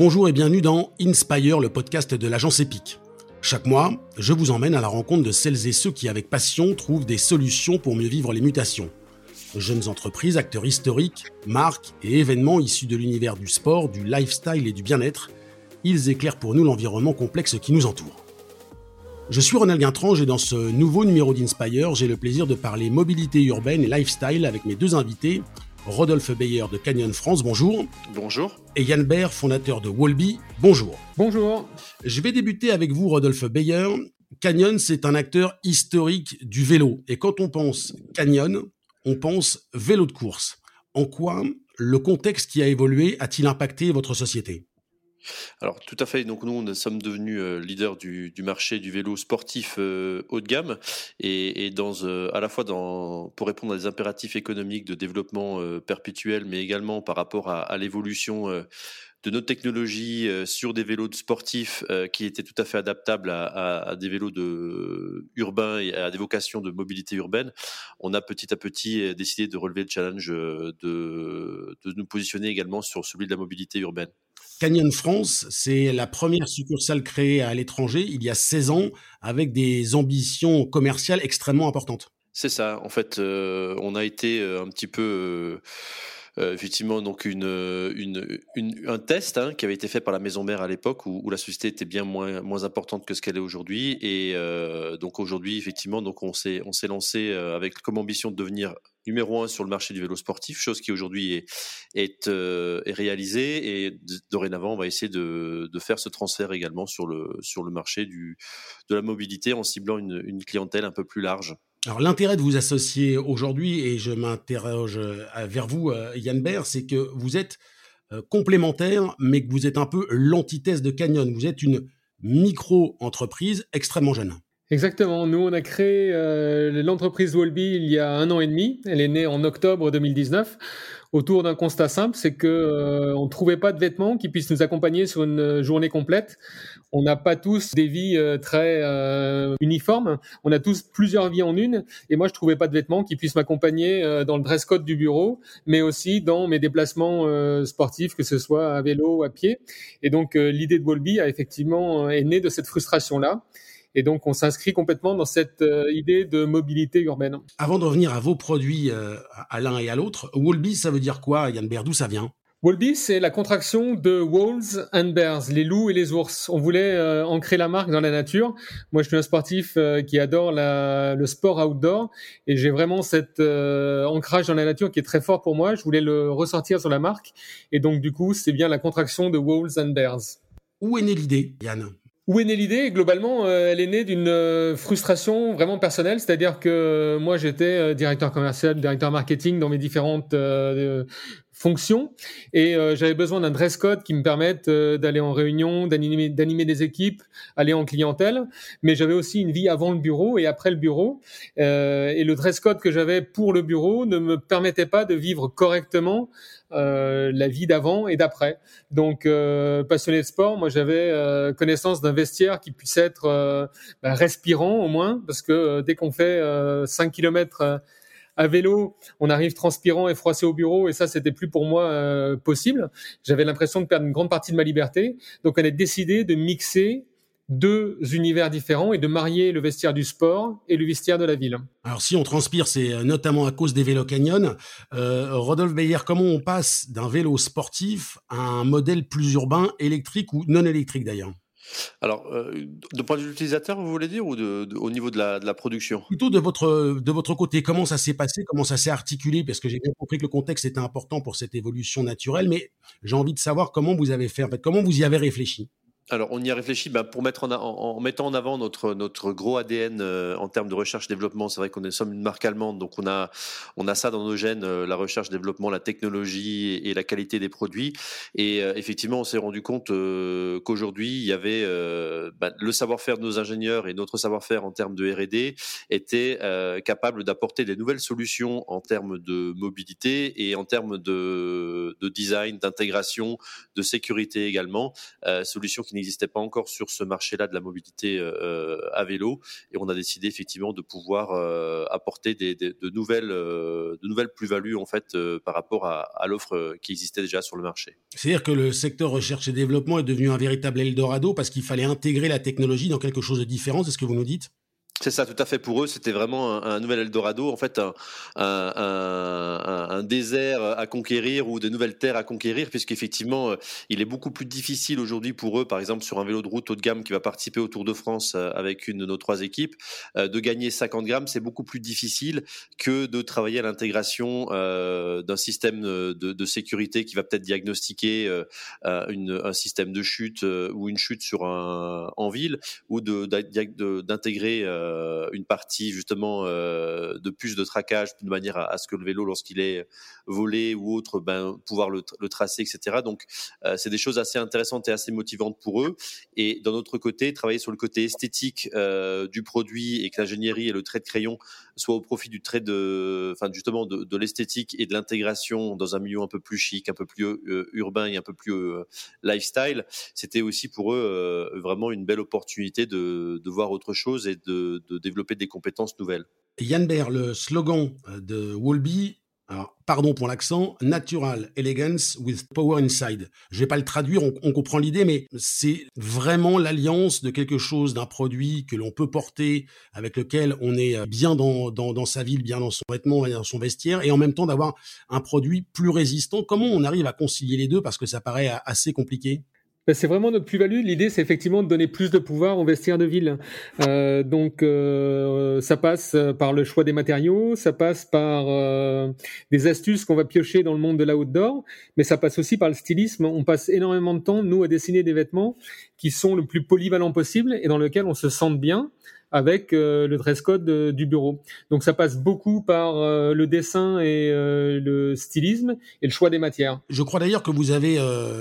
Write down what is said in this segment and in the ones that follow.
Bonjour et bienvenue dans Inspire, le podcast de l'agence EPIC. Chaque mois, je vous emmène à la rencontre de celles et ceux qui, avec passion, trouvent des solutions pour mieux vivre les mutations. Jeunes entreprises, acteurs historiques, marques et événements issus de l'univers du sport, du lifestyle et du bien-être, ils éclairent pour nous l'environnement complexe qui nous entoure. Je suis Ronald Guintrange et dans ce nouveau numéro d'Inspire, j'ai le plaisir de parler mobilité urbaine et lifestyle avec mes deux invités, Rodolphe Beyer de Canyon France, bonjour. Bonjour. Et Yann Baer, fondateur de Wolby, bonjour. Bonjour. Je vais débuter avec vous, Rodolphe Beyer. Canyon, c'est un acteur historique du vélo. Et quand on pense Canyon, on pense vélo de course. En quoi le contexte qui a évolué a-t-il impacté votre société? Alors tout à fait. Donc nous, sommes devenus euh, leaders du, marché du vélo sportif euh, haut de gamme et, euh, à la fois pour répondre à des impératifs économiques de développement perpétuel, mais également par rapport à, l'évolution de notre technologie sur des vélos de sportifs qui étaient tout à fait adaptables à, des vélos de urbains et à des vocations de mobilité urbaine, on a petit à petit décidé de relever le challenge de, de nous positionner également sur celui de la mobilité urbaine. Canyon France, c'est la première succursale créée à l'étranger il y a 16 ans avec des ambitions commerciales extrêmement importantes. C'est ça. En fait, euh, on a été euh, un petit peu euh, euh, effectivement donc une, un test hein, qui avait été fait par la maison mère à l'époque où, la société était bien moins, moins importante que ce qu'elle est aujourd'hui et euh, donc aujourd'hui effectivement donc on s'est on s'est lancé euh, avec comme ambition de devenir numéro un sur le marché du vélo sportif, chose qui aujourd'hui est, est, est, réalisée et dorénavant on va essayer de, de, faire ce transfert également sur le, sur le marché du, de la mobilité en ciblant une, une clientèle un peu plus large. Alors l'intérêt de vous associer aujourd'hui, et je m'interroge euh, vers vous, euh, Yann Baer, c'est que vous êtes euh, complémentaire, mais que vous êtes un peu l'antithèse de Canyon. Vous êtes une micro-entreprise extrêmement jeune. Exactement. Nous, on a créé l'entreprise Wolby il y a un an et demi. Elle est née en octobre 2019 autour d'un constat simple, c'est que on ne trouvait pas de vêtements qui puissent nous accompagner sur une journée complète on n'a pas tous des vies euh, très euh, uniformes. On a tous plusieurs vies en une. Et moi, je trouvais pas de vêtements qui puissent m'accompagner euh, dans le dress code du bureau, mais aussi dans mes déplacements sportifs, que ce soit à vélo ou à pied. Et donc, l'idée de Wolby a effectivement est née de cette frustration-là. Et donc, on s'inscrit complètement dans cette idée de mobilité urbaine. Avant de revenir à vos produits à l'un et à l'autre, Wolby, ça veut dire quoi, Yann Berdou, ça vient? Wolby, c'est la contraction de Wolves and Bears, les loups et les ours. On voulait euh, ancrer la marque dans la nature. Moi, je suis un sportif euh, qui adore le sport outdoor et j'ai vraiment cet euh, ancrage dans la nature qui est très fort pour moi. Je voulais le ressortir sur la marque et donc du coup, c'est bien la contraction de Wolves and Bears. Où est née l'idée, Yann? Où est née l'idée? Globalement, elle est née d'une frustration vraiment personnelle, c'est-à-dire que moi j'étais directeur commercial, directeur marketing dans mes différentes fonction. Et euh, j'avais besoin d'un dress code qui me permette euh, d'aller en réunion, d'animer, des équipes, aller en clientèle, mais j'avais aussi une vie avant le bureau et après le bureau. Euh, et le dress code que j'avais pour le bureau ne me permettait pas de vivre correctement la vie d'avant et d'après. Donc passionné de sport, moi j'avais connaissance d'un vestiaire qui puisse être bah, respirant au moins. Parce que dès qu'on fait 5 kilomètres à vélo, on arrive transpirant et froissé au bureau, et ça, c'était plus pour moi euh, possible. J'avais l'impression de perdre une grande partie de ma liberté. Donc, on a décidé de mixer deux univers différents et de marier le vestiaire du sport et le vestiaire de la ville. Alors si on transpire, c'est euh, notamment à cause des vélos canyon. Euh, Rodolphe Beyer, comment on passe d'un vélo sportif à un modèle plus urbain, électrique ou non électrique d'ailleurs? Alors, euh, de point de vue utilisateur, vous voulez dire, ou au niveau de la, production? Plutôt de votre, de votre côté, comment ça s'est passé, comment ça s'est articulé? Parce que j'ai bien compris que le contexte était important pour cette évolution naturelle, mais j'ai envie de savoir comment vous avez fait, en fait, comment vous y avez réfléchi alors, on y a réfléchi bah, pour mettre en, en, mettant en avant notre, notre gros ADN euh, en termes de recherche-développement. C'est vrai qu'on est sommes une marque allemande, donc on a, on a ça dans nos gènes, euh, la recherche-développement, la technologie et, la qualité des produits. Et euh, effectivement, on s'est rendu compte qu'aujourd'hui, il y avait bah, le savoir-faire de nos ingénieurs et notre savoir-faire en termes de R&D était capable d'apporter des nouvelles solutions en termes de mobilité et en termes de, de design, d'intégration, de sécurité également, solutions qui n'existait pas encore sur ce marché-là de la mobilité à vélo, et on a décidé effectivement de pouvoir apporter des, de nouvelles, de nouvelles plus-values en fait par rapport à, à l'offre qui existait déjà sur le marché. C'est-à-dire que le secteur recherche et développement est devenu un véritable Eldorado parce qu'il fallait intégrer la technologie dans quelque chose de différent, c'est ce que vous nous dites? C'est ça, tout à fait. Pour eux, c'était vraiment un, nouvel Eldorado, en fait, un, un, désert à conquérir ou de nouvelles terres à conquérir, puisqu'effectivement, euh, il est beaucoup plus difficile aujourd'hui pour eux, par exemple, sur un vélo de route haut de gamme qui va participer au Tour de France euh, avec une de nos trois équipes, euh, de gagner 50 grammes, c'est beaucoup plus difficile que de travailler à l'intégration d'un système de, sécurité qui va peut-être diagnostiquer un système de chute ou une chute sur un, en ville, ou d'intégrer une partie justement euh, de plus de traquage de manière à, ce que le vélo, lorsqu'il est volé ou autre, ben, pouvoir le, tracer, etc. Donc, euh, c'est des choses assez intéressantes et assez motivantes pour eux. Et d'un autre côté, travailler sur le côté esthétique du produit et que l'ingénierie et le trait de crayon soient au profit du trait de, enfin justement de, l'esthétique et de l'intégration dans un milieu un peu plus chic, un peu plus urbain et un peu plus lifestyle. C'était aussi pour eux vraiment une belle opportunité de, de voir autre chose et de, de, développer des compétences nouvelles. Yann Baer, le slogan euh, de Wolby, pardon pour l'accent, Natural Elegance with Power Inside. Je vais pas le traduire, on, comprend l'idée, mais c'est vraiment l'alliance de quelque chose, d'un produit que l'on peut porter, avec lequel on est euh, bien dans, dans, sa ville, bien dans son vêtement, dans son vestiaire, et en même temps d'avoir un produit plus résistant. Comment on arrive à concilier les deux? Parce que ça paraît assez compliqué. Ben, c'est vraiment notre plus-value. L'idée, c'est effectivement de donner plus de pouvoir aux vestiaires de ville. Euh, donc, euh, ça passe par le choix des matériaux, ça passe par euh, des astuces qu'on va piocher dans le monde de l'outdoor, mais ça passe aussi par le stylisme. On passe énormément de temps, nous, à dessiner des vêtements qui sont le plus polyvalents possible et dans lesquels on se sente bien avec euh, le dress code euh, du bureau. Donc ça passe beaucoup par euh, le dessin et le stylisme et le choix des matières. Je crois d'ailleurs que vous avez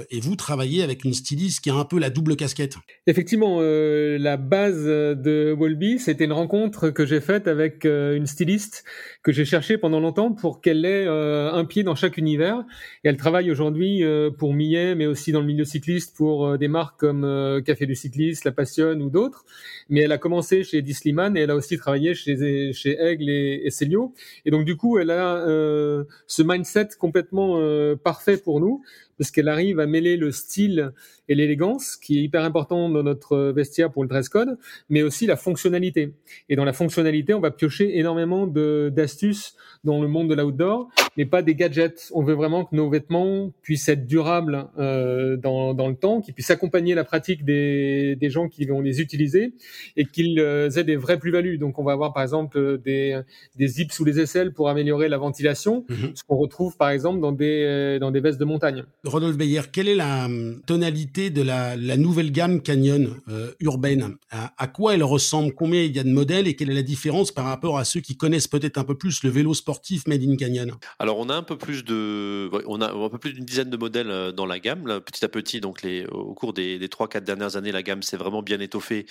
et vous travaillez avec une styliste qui a un peu la double casquette. Effectivement, la base de Wolby, c'était une rencontre que j'ai faite avec une styliste que j'ai cherchée pendant longtemps pour qu'elle ait un pied dans chaque univers. Et elle travaille aujourd'hui pour Millet, mais aussi dans le milieu cycliste pour des marques comme Café du cycliste, La Passionne ou d'autres. Mais elle a commencé chez Disliman et elle a aussi travaillé chez, chez Aigle et, et. Et donc du coup, elle a euh, ce mindset complètement euh, parfait pour nous parce qu'elle arrive à mêler le style et l'élégance, qui est hyper important dans notre vestiaire pour le dress code, mais aussi la fonctionnalité. Et dans la fonctionnalité, on va piocher énormément d'astuces dans le monde de l'outdoor, mais pas des gadgets. On veut vraiment que nos vêtements puissent être durables euh, dans, dans, le temps, qu'ils puissent accompagner la pratique des, des gens qui vont les utiliser et qu'ils euh, aient des vraies plus-values. Donc on va avoir par exemple des, des zips sous les aisselles pour améliorer la ventilation, mhm. ce qu'on retrouve par exemple dans des, dans des vestes de montagne. Rodolphe Beyer, quelle est la hum, tonalité de la, nouvelle gamme Canyon euh, urbaine? À, quoi elle ressemble? Combien il y a de modèles et quelle est la différence par rapport à ceux qui connaissent peut-être un peu plus le vélo sport sportif made in Canyon? Alors on a un peu plus de, on a un peu plus d'une dizaine de modèles euh, dans la gamme. petit à petit, donc au cours des, trois 4 dernières années, la gamme s'est vraiment bien étoffée.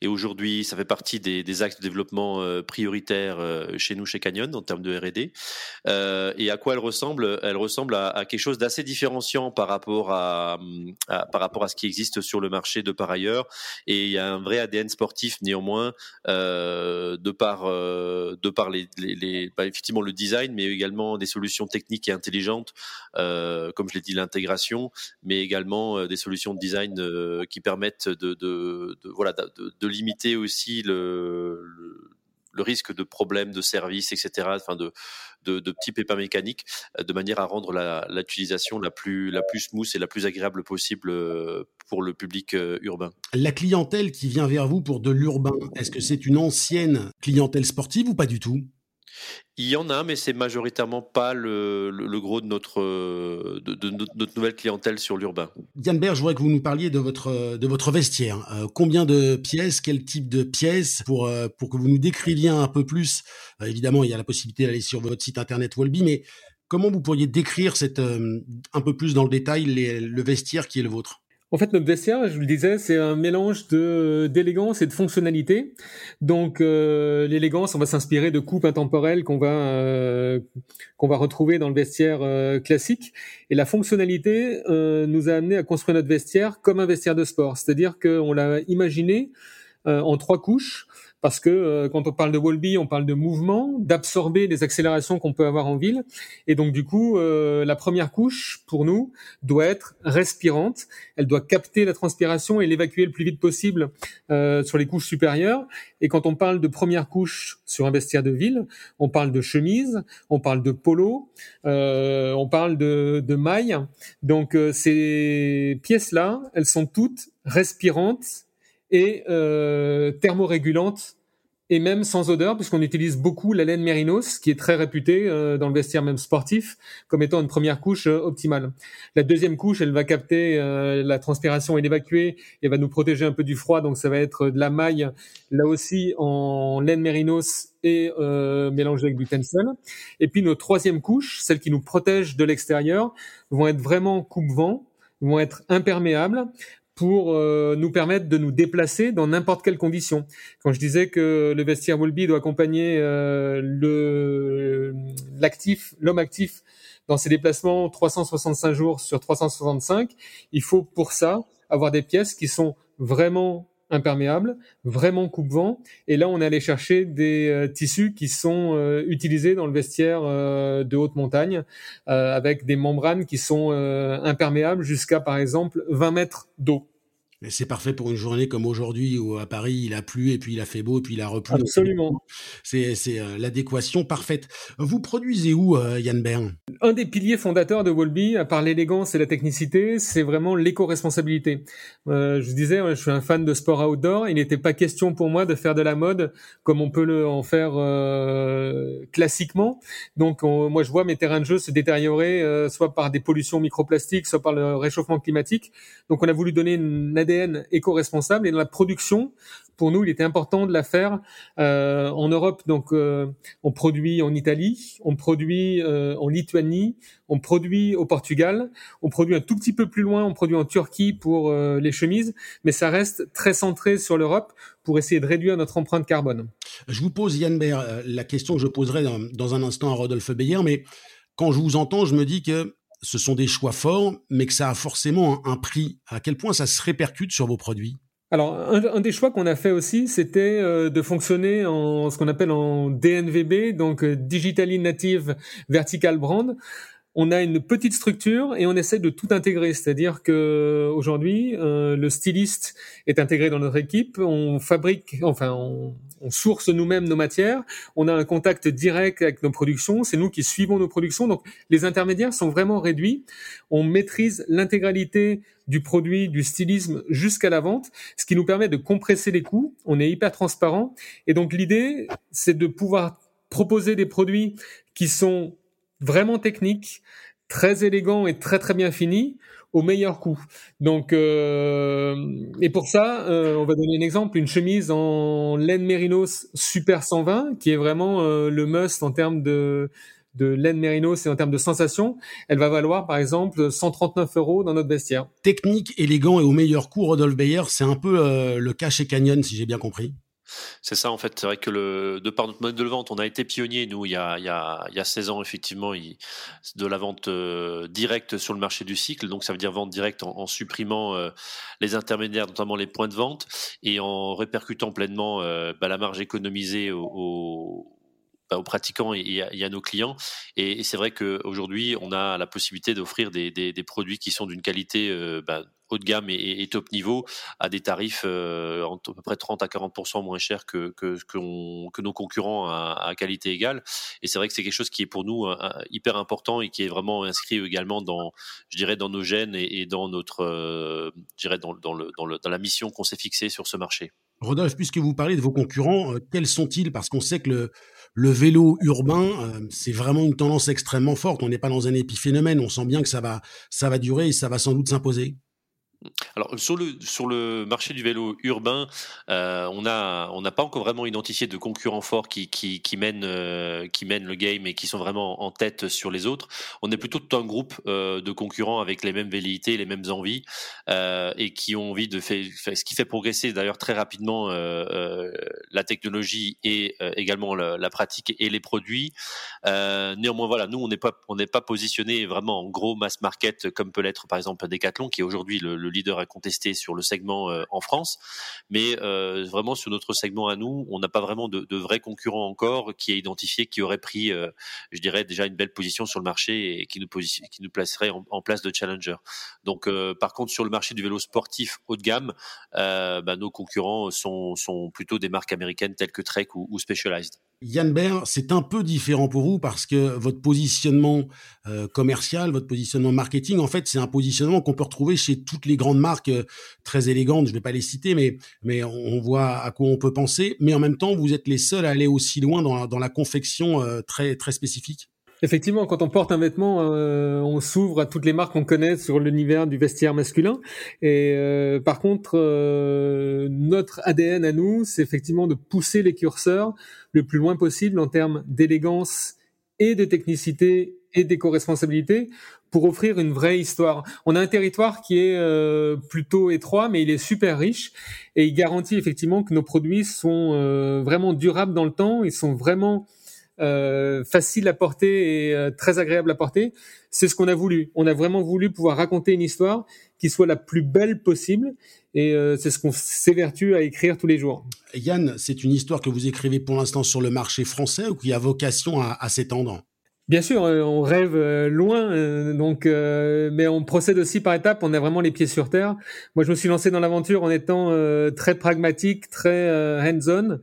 Et aujourd'hui, ça fait partie des, axes de développement euh, prioritaires chez nous, chez Canyon, en termes de R&D. et à quoi elle ressemble? Elle ressemble à, quelque chose d'assez différenciant par rapport à, par rapport à ce qui existe sur le marché de par ailleurs. Et il y a un vrai ADN sportif néanmoins de par de par les, bah, effectivement le design, mais également des solutions techniques et intelligentes, euh, comme je l'ai dit, l'intégration, mais également euh, des solutions de design euh, qui permettent de, de, voilà, de, limiter aussi le, risque de problèmes de service, etc., enfin de, petits pépins mécaniques, de manière à rendre l'utilisation la, la, plus, la plus smooth et la plus agréable possible pour le public urbain. La clientèle qui vient vers vous pour de l'urbain, est-ce que c'est une ancienne clientèle sportive ou pas du tout? Il y en a, mais c'est majoritairement pas le, gros de notre, de, notre nouvelle clientèle sur l'urbain. Yann Berg, je voudrais que vous nous parliez de votre, de votre vestiaire. Euh, combien de pièces, quel type de pièces, pour, euh, pour que vous nous décriviez un peu plus. Euh, évidemment, il y a la possibilité d'aller sur votre site internet Wolby, mais comment vous pourriez décrire cette, un peu plus dans le détail le vestiaire qui est le vôtre? En fait, notre vestiaire, je vous le disais, c'est un mélange de d'élégance et de fonctionnalité. Donc, euh, l'élégance, on va s'inspirer de coupes intemporelles qu'on va euh, qu'on va retrouver dans le vestiaire euh, classique. Et la fonctionnalité nous a amené à construire notre vestiaire comme un vestiaire de sport, c'est-à-dire qu'on l'a imaginé en trois couches parce que euh, quand on parle de Wolby, on parle de mouvement, d'absorber les accélérations qu'on peut avoir en ville. Et donc du coup, euh, la première couche, pour nous, doit être respirante. Elle doit capter la transpiration et l'évacuer le plus vite possible euh, sur les couches supérieures. Et quand on parle de première couche sur un vestiaire de ville, on parle de chemise, on parle de polo, on parle de, de mailles. Donc ces pièces-là, elles sont toutes respirantes et euh, thermorégulante et même sans odeur, puisqu'on utilise beaucoup la laine mérinos, qui est très réputée euh, dans le vestiaire même sportif, comme étant une première couche euh, optimale. La deuxième couche, elle va capter euh, la transpiration et l'évacuer, et va nous protéger un peu du froid, donc ça va être de la maille, là aussi en laine mérinos et mélangée avec du tencel. Et puis nos troisième couche, celle qui nous protège de l'extérieur, vont être vraiment coupe-vent, vont être imperméables, pour euh, nous permettre de nous déplacer dans n'importe quelle condition. Quand je disais que le vestiaire Wolby doit accompagner euh, le l'actif, l'homme actif dans ses déplacements 365 jours sur 365, il faut pour ça avoir des pièces qui sont vraiment imperméables, vraiment coupe-vent. Et là, on allé chercher des euh, tissus qui sont utilisés dans le vestiaire de haute montagne, avec des membranes qui sont imperméables jusqu'à, par exemple, 20 mètres d'eau. C'est parfait pour une journée comme aujourd'hui où à Paris il a plu et puis il a fait beau et puis il a replu. Absolument. C'est euh, l'adéquation parfaite. Vous produisez où, euh, Yann Bern? Un des piliers fondateurs de Wolby, à part l'élégance et la technicité, c'est vraiment l'éco-responsabilité. Euh, je vous disais, je suis un fan de sport outdoor. Il n'était pas question pour moi de faire de la mode comme on peut le en faire classiquement. Donc moi je vois mes terrains de jeu se détériorer soit par des pollutions microplastiques, soit par le réchauffement climatique. Donc on a voulu donner une ADN éco-responsable et dans la production, pour nous, il était important de la faire euh, en Europe. Donc, euh, on produit en Italie, on produit euh, en Lituanie, on produit au Portugal, on produit un tout petit peu plus loin, on produit en Turquie pour les chemises, mais ça reste très centré sur l'Europe pour essayer de réduire notre empreinte carbone. Je vous pose, Yann Baer, la question que je poserai dans un instant à Rodolphe Beyer, mais quand je vous entends, je me dis que ce sont des choix forts, mais que ça a forcément un, prix. À quel point ça se répercute sur vos produits? Alors, un, des choix qu'on a fait aussi, c'était euh, de fonctionner en ce qu'on appelle en DNVB, donc euh, Digitally Native Vertical Brand on a une petite structure et on essaie de tout intégrer. C'est-à-dire que aujourd'hui, euh, le styliste est intégré dans notre équipe. On fabrique, enfin, on, source nous-mêmes nos matières. On a un contact direct avec nos productions. C'est nous qui suivons nos productions. Donc, les intermédiaires sont vraiment réduits. On maîtrise l'intégralité du produit, du stylisme jusqu'à la vente, ce qui nous permet de compresser les coûts. On est hyper transparent. Et donc, l'idée, c'est de pouvoir proposer des produits qui sont vraiment technique, très élégant et très très bien fini au meilleur coût. Donc, euh, et pour ça, euh, on va donner un exemple, une chemise en laine mérinos Super 120, qui est vraiment euh, le must en termes de, de laine mérinos et en termes de sensation, elle va valoir par exemple 139 euros dans notre vestiaire. Technique, élégant et au meilleur coût, Rodolphe Bayer, c'est un peu le cas chez Canyon, si j'ai bien compris. C'est ça, en fait. C'est vrai que le, de par notre mode de vente, on a été pionnier, nous, il y a, il y a, il y a 16 ans, effectivement, de la vente euh, directe sur le marché du cycle. Donc, ça veut dire vente directe en, supprimant euh, les intermédiaires, notamment les points de vente, et en répercutant pleinement euh, bah, la marge économisée bah, aux pratiquants et, à, nos clients. Et, c'est vrai qu'aujourd'hui, on a la possibilité d'offrir des, produits qui sont d'une qualité bah, de gamme et, top niveau à des tarifs euh, à peu près 30 à 40% moins chers que, que, que, nos concurrents à, qualité égale. Et c'est vrai que c'est quelque chose qui est pour nous hyper important et qui est vraiment inscrit également dans, je dirais, dans nos gènes et, dans notre, euh, je dirais, dans, dans, le, dans, le, dans la mission qu'on s'est fixée sur ce marché. Rodolphe, puisque vous parlez de vos concurrents, euh, quels sont-ils? Parce qu'on sait que le, le vélo urbain, c'est vraiment une tendance extrêmement forte. On n'est pas dans un épiphénomène. On sent bien que ça va, ça va durer et ça va sans doute s'imposer. Alors sur le sur le marché du vélo urbain, euh, on a on n'a pas encore vraiment identifié de concurrents forts qui qui mènent euh, qui mènent le game et qui sont vraiment en tête sur les autres. On est plutôt un groupe euh, de concurrents avec les mêmes velléités, les mêmes envies et qui ont envie de faire ce qui fait progresser d'ailleurs très rapidement la technologie et également la, la, pratique et les produits. néanmoins voilà, nous on n'est pas on n'est pas positionné vraiment en gros mass market comme peut l'être par exemple Decathlon qui est aujourd'hui le, le leader à contester sur le segment euh, en France, mais euh, vraiment sur notre segment à nous, on n'a pas vraiment de, vrais concurrents encore qui est identifié, qui aurait pris, euh, je dirais déjà une belle position sur le marché et qui nous, placerait en, place de challenger. Donc, par contre, sur le marché du vélo sportif haut de gamme, bah, nos concurrents sont, plutôt des marques américaines telles que Trek ou Specialized. Yann Baer, c'est un peu différent pour vous parce que votre positionnement commercial, votre positionnement marketing, en fait, c'est un positionnement qu'on peut retrouver chez toutes les grandes marques euh, très élégantes, je ne vais pas les citer, mais, mais on voit à quoi on peut penser. Mais en même temps, vous êtes les seuls à aller aussi loin dans la, dans la confection euh, très, très spécifique. Effectivement, quand on porte un vêtement, euh, on s'ouvre à toutes les marques qu'on connaît sur l'univers du vestiaire masculin. Et par contre, notre ADN à nous, c'est effectivement de pousser les curseurs le plus loin possible en termes d'élégance et de technicité et d'éco-responsabilité pour offrir une vraie histoire. On a un territoire qui est euh, plutôt étroit, mais il est super riche et il garantit effectivement que nos produits sont euh, vraiment durables dans le temps. Ils sont vraiment euh, faciles à porter et très agréables à porter. C'est ce qu'on a voulu. On a vraiment voulu pouvoir raconter une histoire qui soit la plus belle possible et c'est ce qu'on s'évertue à écrire tous les jours. Yann, c'est une histoire que vous écrivez pour l'instant sur le marché français ou qui a vocation à, à s'étendre? Bien sûr, euh, on rêve euh, loin, euh, donc, mais on procède aussi par étapes. On a vraiment les pieds sur terre. Moi, je me suis lancé dans l'aventure en étant très pragmatique, très hands-on,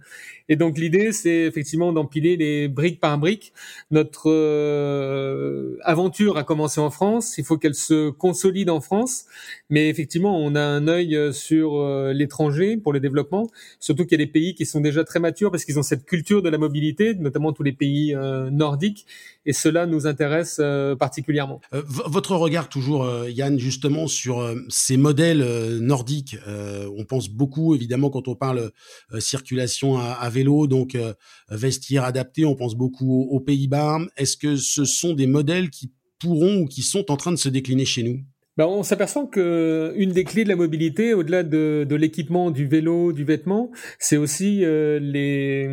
et donc l'idée, c'est effectivement d'empiler les briques par briques. Notre euh, aventure a commencé en France. Il faut qu'elle se consolide en France, mais effectivement, on a un œil sur euh, l'étranger pour le développement. Surtout qu'il y a des pays qui sont déjà très matures parce qu'ils ont cette culture de la mobilité, notamment tous les pays euh, nordiques, et cela nous intéresse particulièrement. votre regard toujours, Yann, justement sur ces modèles nordiques. on pense beaucoup, évidemment, quand on parle circulation à, à vélo, donc euh, vestiaire adapté, on pense beaucoup aux, Pays-Bas. Est-ce que ce sont des modèles qui pourront ou qui sont en train de se décliner chez nous? Ben, on s'aperçoit que une des clés de la mobilité, au-delà de, l'équipement, du vélo, du vêtement, c'est aussi euh, les,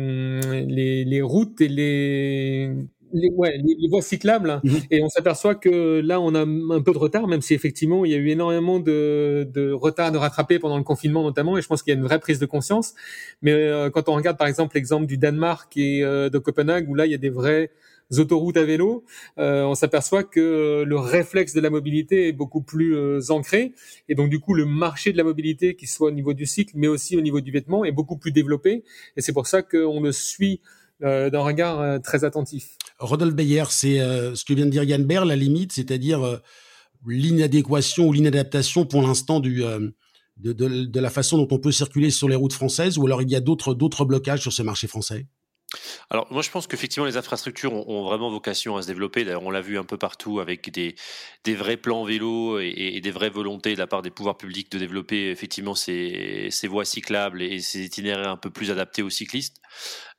les, les routes et les les, ouais, les, voies cyclables. Mhm. Et on s'aperçoit que là, on a un peu de retard, même si effectivement, il y a eu énormément de, de retard de rattraper pendant le confinement notamment. Et je pense qu'il y a une vraie prise de conscience. Mais euh, quand on regarde par exemple l'exemple du Danemark et euh, de Copenhague, où là, il y a des vraies autoroutes à vélo, euh, on s'aperçoit que le réflexe de la mobilité est beaucoup plus ancré. Et donc, du coup, le marché de la mobilité, qui soit au niveau du cycle, mais aussi au niveau du vêtement, est beaucoup plus développé. Et c'est pour ça qu'on le suit d'un regard très attentif. Rodolphe Beyer, c'est euh, ce que vient de dire Yann Baer, la limite, c'est-à-dire euh, l'inadéquation ou l'inadaptation pour l'instant du euh, de, de, de, la façon dont on peut circuler sur les routes françaises, ou alors il y a d'autres d'autres blocages sur ce marché français? Alors moi je pense qu'effectivement les infrastructures ont, vraiment vocation à se développer. D'ailleurs on l'a vu un peu partout avec des, des vrais plans vélo et, des vraies volontés de la part des pouvoirs publics de développer effectivement ces, ces voies cyclables et ces itinéraires un peu plus adaptés aux cyclistes.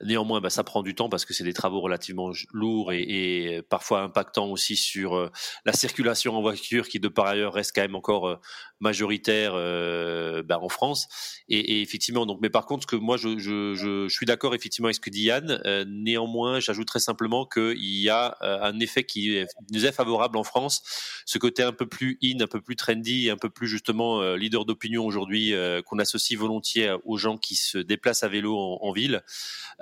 Néanmoins, bah, ça prend du temps parce que c'est des travaux relativement lourds et, et, parfois impactants aussi sur euh, la circulation en voiture qui de par ailleurs reste quand même encore euh, majoritaire euh, bah, en France. Et, et, effectivement, donc, mais par contre, que moi je, je, je, suis d'accord effectivement avec ce que dit Yann. Euh, néanmoins, j'ajouterais simplement qu'il y a un effet qui nous est favorable en France, ce côté un peu plus in, un peu plus trendy, un peu plus justement leader d'opinion aujourd'hui qu'on associe volontiers aux gens qui se déplacent à vélo en ville.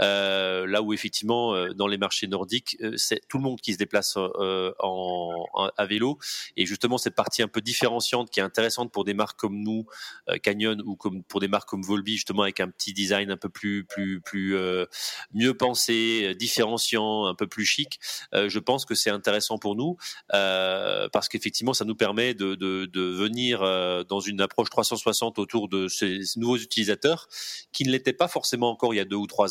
Euh, là où effectivement euh, dans les marchés nordiques, euh, c'est tout le monde qui se déplace en, à vélo. Et justement cette partie un peu différenciante qui est intéressante pour des marques comme nous, Canyon, ou comme pour des marques comme Volby, justement avec un petit design un peu plus plus plus mieux pensé, différenciant, un peu plus chic. je pense que c'est intéressant pour nous parce qu'effectivement ça nous permet de, de, de venir dans une approche 360 autour de ces nouveaux utilisateurs qui ne l'étaient pas forcément encore il y a deux ou trois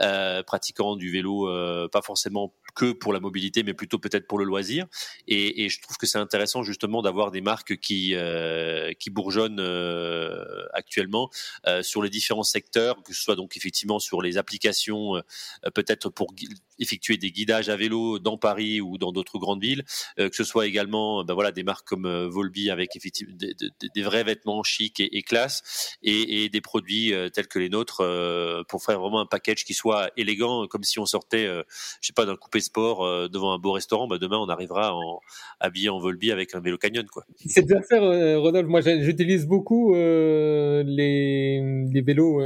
Euh, pratiquant du vélo euh, pas forcément que pour la mobilité, mais plutôt peut-être pour le loisir. Et, et je trouve que c'est intéressant justement d'avoir des marques qui euh, qui bourgeonnent euh, actuellement euh, sur les différents secteurs, que ce soit donc effectivement sur les applications, peut-être pour effectuer des guidages à vélo dans Paris ou dans d'autres grandes villes, que ce soit également ben voilà des marques comme Volby avec effectivement des, des, des vrais vêtements chics et, et classe, et, et, des produits tels que les nôtres pour faire vraiment un package qui soit élégant, comme si on sortait, je sais pas, d'un coupé sport euh, devant un beau restaurant, bah demain on arrivera en, habillé en Volby avec un vélo canyon. C'est déjà faire, euh, Rodolphe. Moi j'utilise beaucoup euh, les, vélos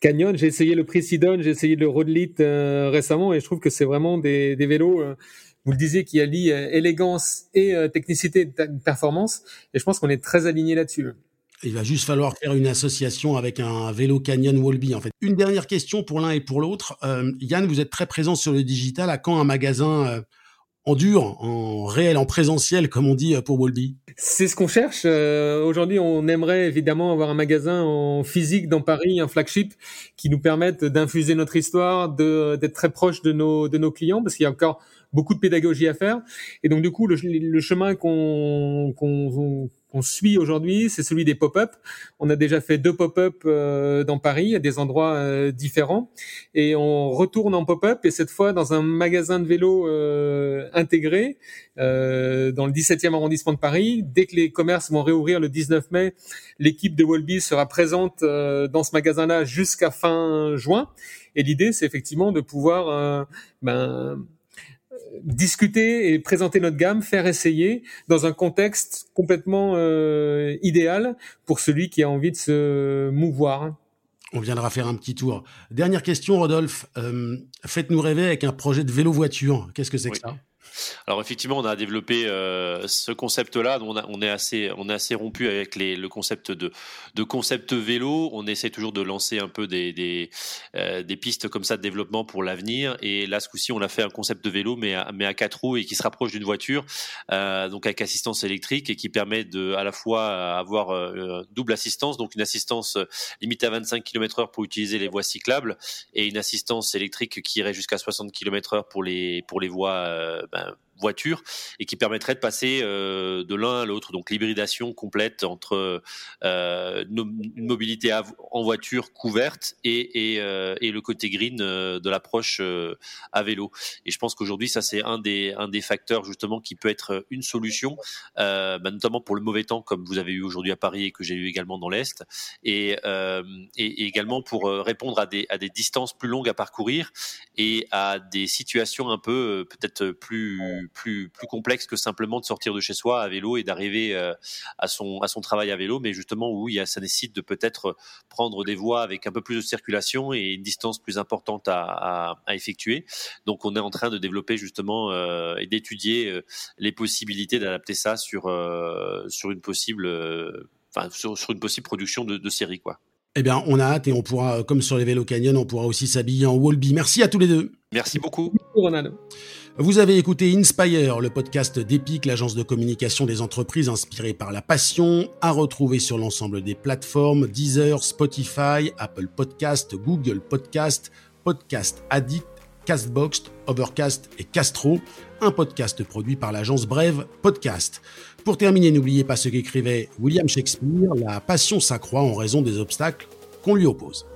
canyon. J'ai essayé le Precidon, j'ai essayé le Roadlit récemment et je trouve que c'est vraiment des, des vélos vous le disiez, qui allie élégance et technicité de performance. Et je pense qu'on est très aligné là-dessus. Il va juste falloir faire une association avec un vélo Canyon Wallby en fait. Une dernière question pour l'un et pour l'autre. Euh, Yann, vous êtes très présent sur le digital. À quand un magasin euh, en dur, en réel, en présentiel, comme on dit euh, pour Wallby C'est ce qu'on cherche. Aujourd'hui, on aimerait évidemment avoir un magasin en physique dans Paris, un flagship, qui nous permette d'infuser notre histoire, d'être très proche de nos, de nos clients, parce qu'il y a encore beaucoup de pédagogie à faire. Et donc, du coup, le, le chemin qu'on qu'on qu'on suit aujourd'hui, c'est celui des pop-up. On a déjà fait deux pop-up euh, dans Paris, à des endroits euh, différents, et on retourne en pop-up et cette fois dans un magasin de vélo euh, intégré dans le 17e arrondissement de Paris. Dès que les commerces vont réouvrir le 19 mai, l'équipe de Wolby sera présente dans ce magasin-là jusqu'à fin juin. Et l'idée, c'est effectivement de pouvoir ben, discuter et présenter notre gamme, faire essayer dans un contexte complètement euh, idéal pour celui qui a envie de se mouvoir. On viendra faire un petit tour. Dernière question, Rodolphe. Euh, faites-nous rêver avec un projet de vélo-voiture. Qu'est-ce que c'est que ça? Alors effectivement, on a développé euh, ce concept-là. On, on, est assez, on est assez rompu avec les, le concept de, de concept vélo. On essaie toujours de lancer un peu des, des, euh, des pistes comme ça de développement pour l'avenir. Et là, ce coup-ci, on a fait un concept de vélo, mais à, mais à quatre roues et qui se rapproche d'une voiture, euh, donc avec assistance électrique et qui permet de à la fois avoir euh, double assistance, donc une assistance limitée à 25 km/h pour utiliser les voies cyclables et une assistance électrique qui irait jusqu'à 60 km/h pour les pour les voies about. Voiture et qui permettrait de passer euh, de l'un à l'autre. Donc l'hybridation complète entre euh, une mobilité en voiture couverte et, et, euh, et le côté green euh, de l'approche euh, à vélo. Et je pense qu'aujourd'hui, ça c'est un des, un des facteurs justement qui peut être une solution, bah, notamment pour le mauvais temps comme vous avez eu aujourd'hui à Paris et que j'ai eu également dans l'Est, et, et, également pour répondre à des, à des distances plus longues à parcourir et à des situations un peu peut-être plus plus complexe que simplement de sortir de chez soi à vélo et d'arriver euh, à son à son travail à vélo, mais justement où il y a, ça nécessite de peut-être prendre des voies avec un peu plus de circulation et une distance plus importante à, effectuer. Donc on est en train de développer justement euh, et d'étudier euh, les possibilités d'adapter ça sur sur une possible enfin sur, une possible production de, de série quoi. Eh bien, on a hâte et on pourra, comme sur les vélos Canyon, on pourra aussi s'habiller en Wallby. Merci à tous les deux. Merci beaucoup. Vous avez écouté Inspire, le podcast d'Epic, l'agence de communication des entreprises inspirée par la passion, à retrouver sur l'ensemble des plateformes Deezer, Spotify, Apple Podcast, Google Podcast, Podcast Addict, Castbox, Overcast et Castro, un podcast produit par l'agence Brève Podcast. Pour terminer, n'oubliez pas ce qu'écrivait William Shakespeare, la passion s'accroît en raison des obstacles qu'on lui oppose.